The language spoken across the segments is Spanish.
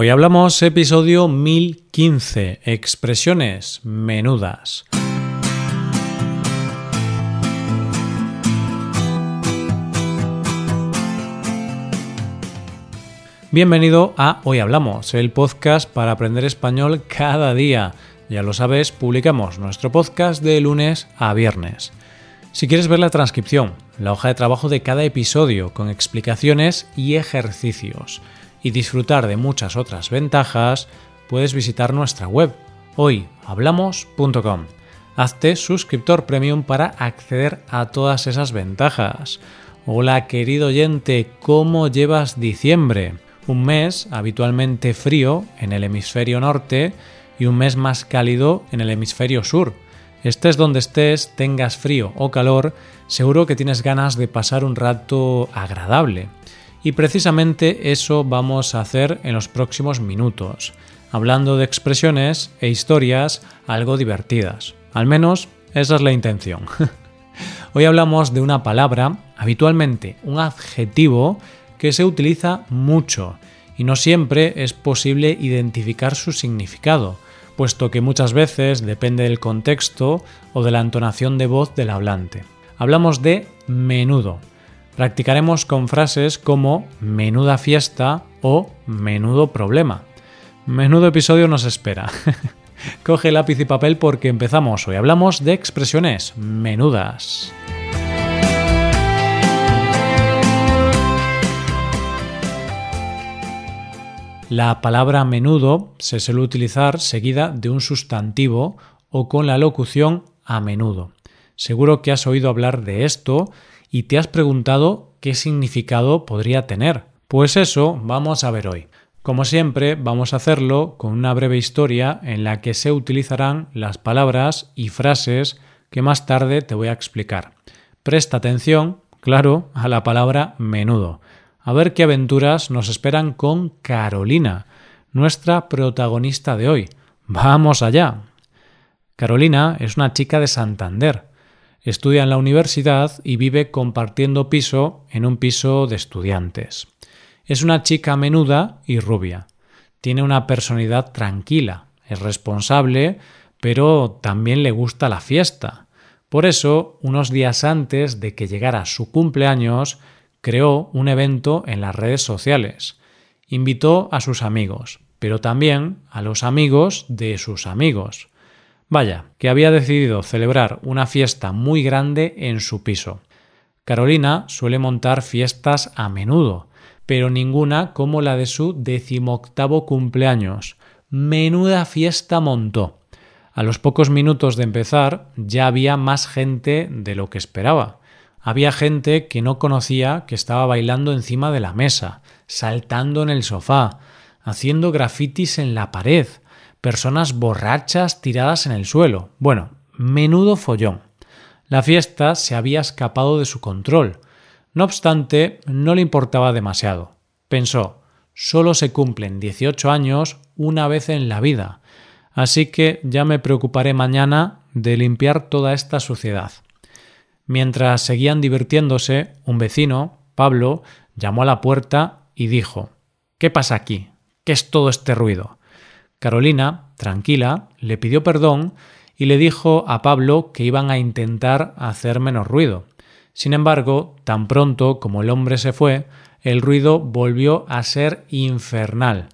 Hoy hablamos episodio 1015, expresiones menudas. Bienvenido a Hoy Hablamos, el podcast para aprender español cada día. Ya lo sabes, publicamos nuestro podcast de lunes a viernes. Si quieres ver la transcripción, la hoja de trabajo de cada episodio con explicaciones y ejercicios, y disfrutar de muchas otras ventajas, puedes visitar nuestra web hoyhablamos.com. Hazte suscriptor premium para acceder a todas esas ventajas. Hola querido oyente, ¿cómo llevas diciembre? Un mes habitualmente frío en el hemisferio norte y un mes más cálido en el hemisferio sur. Estés donde estés, tengas frío o calor, seguro que tienes ganas de pasar un rato agradable. Y precisamente eso vamos a hacer en los próximos minutos, hablando de expresiones e historias algo divertidas. Al menos esa es la intención. Hoy hablamos de una palabra, habitualmente un adjetivo, que se utiliza mucho y no siempre es posible identificar su significado, puesto que muchas veces depende del contexto o de la entonación de voz del hablante. Hablamos de menudo, Practicaremos con frases como menuda fiesta o menudo problema. Menudo episodio nos espera. Coge lápiz y papel porque empezamos. Hoy hablamos de expresiones menudas. La palabra menudo se suele utilizar seguida de un sustantivo o con la locución a menudo. Seguro que has oído hablar de esto y te has preguntado qué significado podría tener. Pues eso vamos a ver hoy. Como siempre, vamos a hacerlo con una breve historia en la que se utilizarán las palabras y frases que más tarde te voy a explicar. Presta atención, claro, a la palabra menudo. A ver qué aventuras nos esperan con Carolina, nuestra protagonista de hoy. Vamos allá. Carolina es una chica de Santander. Estudia en la universidad y vive compartiendo piso en un piso de estudiantes. Es una chica menuda y rubia. Tiene una personalidad tranquila, es responsable, pero también le gusta la fiesta. Por eso, unos días antes de que llegara su cumpleaños, creó un evento en las redes sociales. Invitó a sus amigos, pero también a los amigos de sus amigos. Vaya, que había decidido celebrar una fiesta muy grande en su piso. Carolina suele montar fiestas a menudo, pero ninguna como la de su decimoctavo cumpleaños. Menuda fiesta montó. A los pocos minutos de empezar ya había más gente de lo que esperaba. Había gente que no conocía que estaba bailando encima de la mesa, saltando en el sofá, haciendo grafitis en la pared, personas borrachas tiradas en el suelo. Bueno, menudo follón. La fiesta se había escapado de su control. No obstante, no le importaba demasiado. Pensó, solo se cumplen 18 años una vez en la vida, así que ya me preocuparé mañana de limpiar toda esta suciedad. Mientras seguían divirtiéndose, un vecino, Pablo, llamó a la puerta y dijo ¿Qué pasa aquí? ¿Qué es todo este ruido? Carolina, tranquila, le pidió perdón y le dijo a Pablo que iban a intentar hacer menos ruido. Sin embargo, tan pronto como el hombre se fue, el ruido volvió a ser infernal.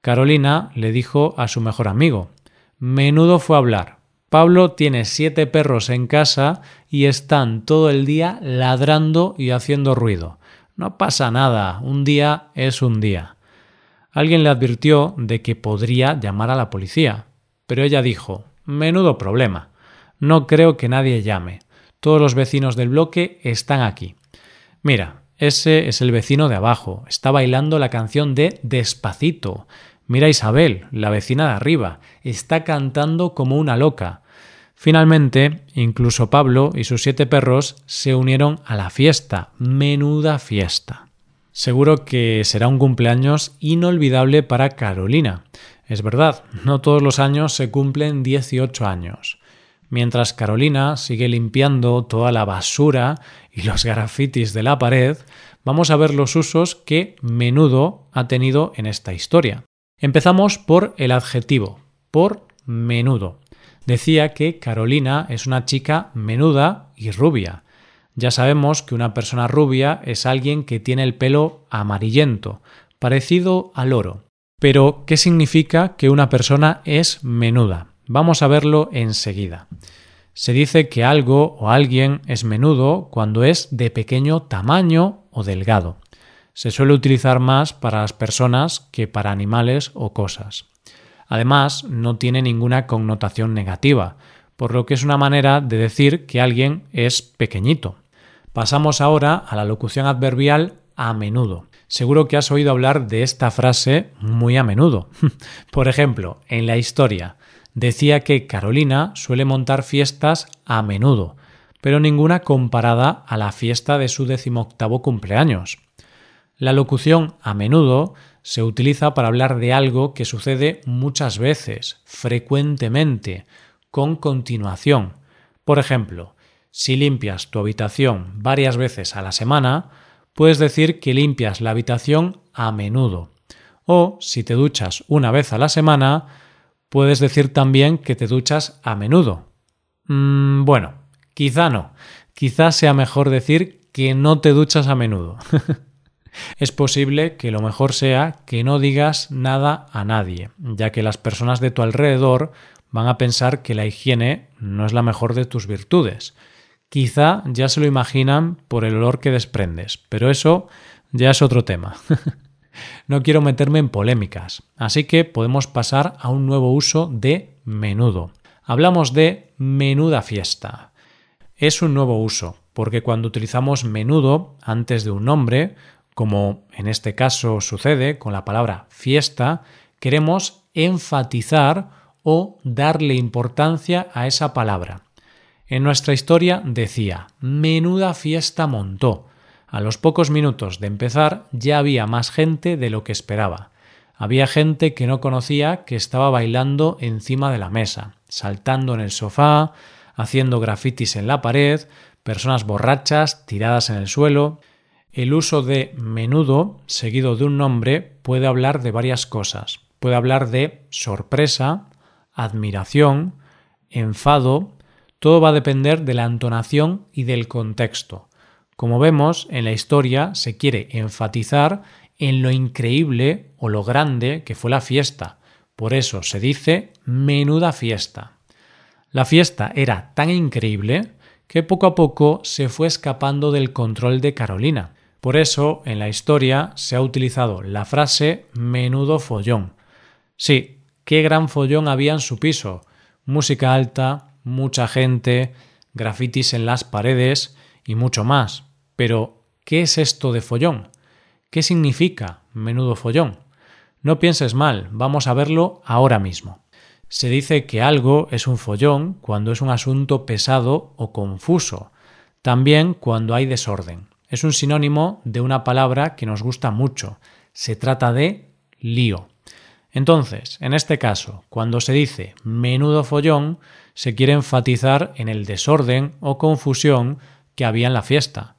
Carolina le dijo a su mejor amigo Menudo fue hablar. Pablo tiene siete perros en casa y están todo el día ladrando y haciendo ruido. No pasa nada, un día es un día. Alguien le advirtió de que podría llamar a la policía, pero ella dijo Menudo problema. No creo que nadie llame. Todos los vecinos del bloque están aquí. Mira, ese es el vecino de abajo. Está bailando la canción de Despacito. Mira Isabel, la vecina de arriba. Está cantando como una loca. Finalmente, incluso Pablo y sus siete perros se unieron a la fiesta. Menuda fiesta. Seguro que será un cumpleaños inolvidable para Carolina. Es verdad, no todos los años se cumplen 18 años. Mientras Carolina sigue limpiando toda la basura y los grafitis de la pared, vamos a ver los usos que menudo ha tenido en esta historia. Empezamos por el adjetivo, por menudo. Decía que Carolina es una chica menuda y rubia. Ya sabemos que una persona rubia es alguien que tiene el pelo amarillento, parecido al oro. Pero, ¿qué significa que una persona es menuda? Vamos a verlo enseguida. Se dice que algo o alguien es menudo cuando es de pequeño tamaño o delgado. Se suele utilizar más para las personas que para animales o cosas. Además, no tiene ninguna connotación negativa, por lo que es una manera de decir que alguien es pequeñito. Pasamos ahora a la locución adverbial a menudo. Seguro que has oído hablar de esta frase muy a menudo. Por ejemplo, en la historia decía que Carolina suele montar fiestas a menudo, pero ninguna comparada a la fiesta de su decimoctavo cumpleaños. La locución a menudo se utiliza para hablar de algo que sucede muchas veces, frecuentemente, con continuación. Por ejemplo, si limpias tu habitación varias veces a la semana, puedes decir que limpias la habitación a menudo. O si te duchas una vez a la semana, puedes decir también que te duchas a menudo. Mm, bueno, quizá no. Quizá sea mejor decir que no te duchas a menudo. es posible que lo mejor sea que no digas nada a nadie, ya que las personas de tu alrededor van a pensar que la higiene no es la mejor de tus virtudes Quizá ya se lo imaginan por el olor que desprendes, pero eso ya es otro tema. no quiero meterme en polémicas, así que podemos pasar a un nuevo uso de menudo. Hablamos de menuda fiesta. Es un nuevo uso, porque cuando utilizamos menudo antes de un nombre, como en este caso sucede con la palabra fiesta, queremos enfatizar o darle importancia a esa palabra. En nuestra historia decía, menuda fiesta montó. A los pocos minutos de empezar ya había más gente de lo que esperaba. Había gente que no conocía que estaba bailando encima de la mesa, saltando en el sofá, haciendo grafitis en la pared, personas borrachas tiradas en el suelo. El uso de menudo seguido de un nombre puede hablar de varias cosas. Puede hablar de sorpresa, admiración, enfado, todo va a depender de la entonación y del contexto. Como vemos, en la historia se quiere enfatizar en lo increíble o lo grande que fue la fiesta. Por eso se dice menuda fiesta. La fiesta era tan increíble que poco a poco se fue escapando del control de Carolina. Por eso en la historia se ha utilizado la frase menudo follón. Sí, qué gran follón había en su piso. Música alta, mucha gente, grafitis en las paredes y mucho más. Pero, ¿qué es esto de follón? ¿Qué significa menudo follón? No pienses mal, vamos a verlo ahora mismo. Se dice que algo es un follón cuando es un asunto pesado o confuso, también cuando hay desorden. Es un sinónimo de una palabra que nos gusta mucho. Se trata de lío. Entonces, en este caso, cuando se dice menudo follón, se quiere enfatizar en el desorden o confusión que había en la fiesta.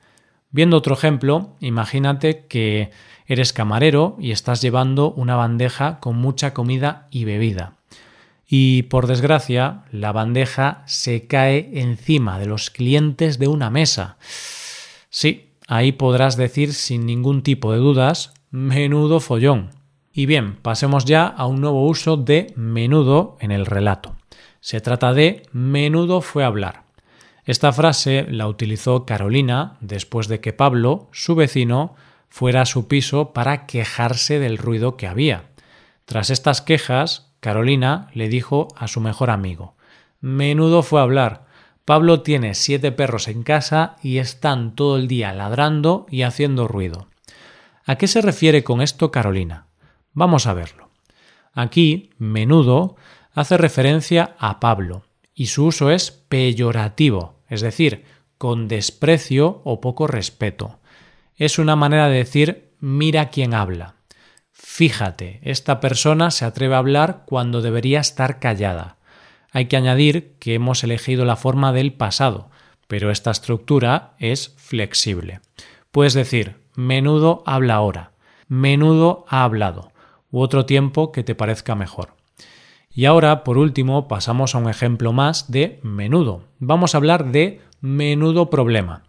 Viendo otro ejemplo, imagínate que eres camarero y estás llevando una bandeja con mucha comida y bebida. Y por desgracia, la bandeja se cae encima de los clientes de una mesa. Sí, ahí podrás decir sin ningún tipo de dudas, menudo follón. Y bien, pasemos ya a un nuevo uso de menudo en el relato. Se trata de menudo fue hablar. Esta frase la utilizó Carolina después de que Pablo, su vecino, fuera a su piso para quejarse del ruido que había. Tras estas quejas, Carolina le dijo a su mejor amigo Menudo fue hablar. Pablo tiene siete perros en casa y están todo el día ladrando y haciendo ruido. ¿A qué se refiere con esto Carolina? Vamos a verlo. Aquí, menudo hace referencia a Pablo y su uso es peyorativo, es decir, con desprecio o poco respeto. Es una manera de decir mira quién habla. Fíjate, esta persona se atreve a hablar cuando debería estar callada. Hay que añadir que hemos elegido la forma del pasado, pero esta estructura es flexible. Puedes decir menudo habla ahora, menudo ha hablado, u otro tiempo que te parezca mejor. Y ahora, por último, pasamos a un ejemplo más de menudo. Vamos a hablar de menudo problema.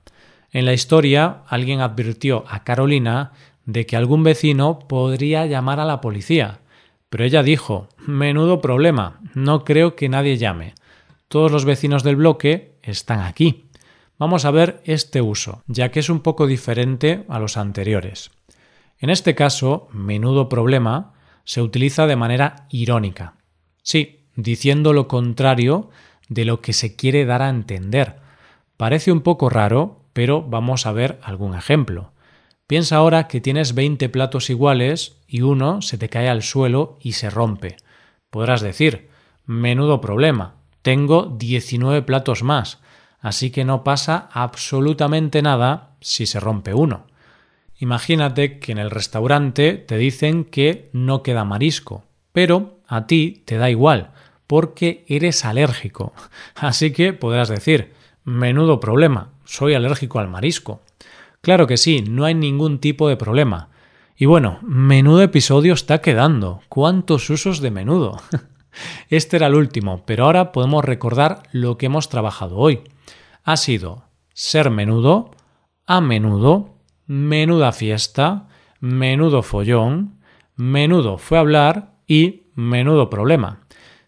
En la historia, alguien advirtió a Carolina de que algún vecino podría llamar a la policía. Pero ella dijo, menudo problema, no creo que nadie llame. Todos los vecinos del bloque están aquí. Vamos a ver este uso, ya que es un poco diferente a los anteriores. En este caso, menudo problema se utiliza de manera irónica. Sí, diciendo lo contrario de lo que se quiere dar a entender. Parece un poco raro, pero vamos a ver algún ejemplo. Piensa ahora que tienes 20 platos iguales y uno se te cae al suelo y se rompe. Podrás decir, menudo problema, tengo 19 platos más, así que no pasa absolutamente nada si se rompe uno. Imagínate que en el restaurante te dicen que no queda marisco, pero a ti te da igual, porque eres alérgico. Así que podrás decir, menudo problema, soy alérgico al marisco. Claro que sí, no hay ningún tipo de problema. Y bueno, menudo episodio está quedando. ¿Cuántos usos de menudo? Este era el último, pero ahora podemos recordar lo que hemos trabajado hoy. Ha sido ser menudo, a menudo, menuda fiesta, menudo follón, menudo fue hablar y menudo problema.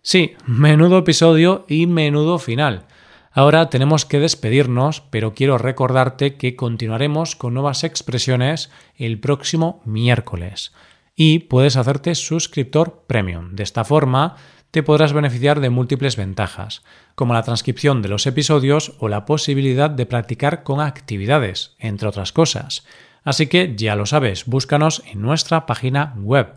Sí, menudo episodio y menudo final. Ahora tenemos que despedirnos, pero quiero recordarte que continuaremos con nuevas expresiones el próximo miércoles. Y puedes hacerte suscriptor premium. De esta forma te podrás beneficiar de múltiples ventajas, como la transcripción de los episodios o la posibilidad de practicar con actividades, entre otras cosas. Así que ya lo sabes, búscanos en nuestra página web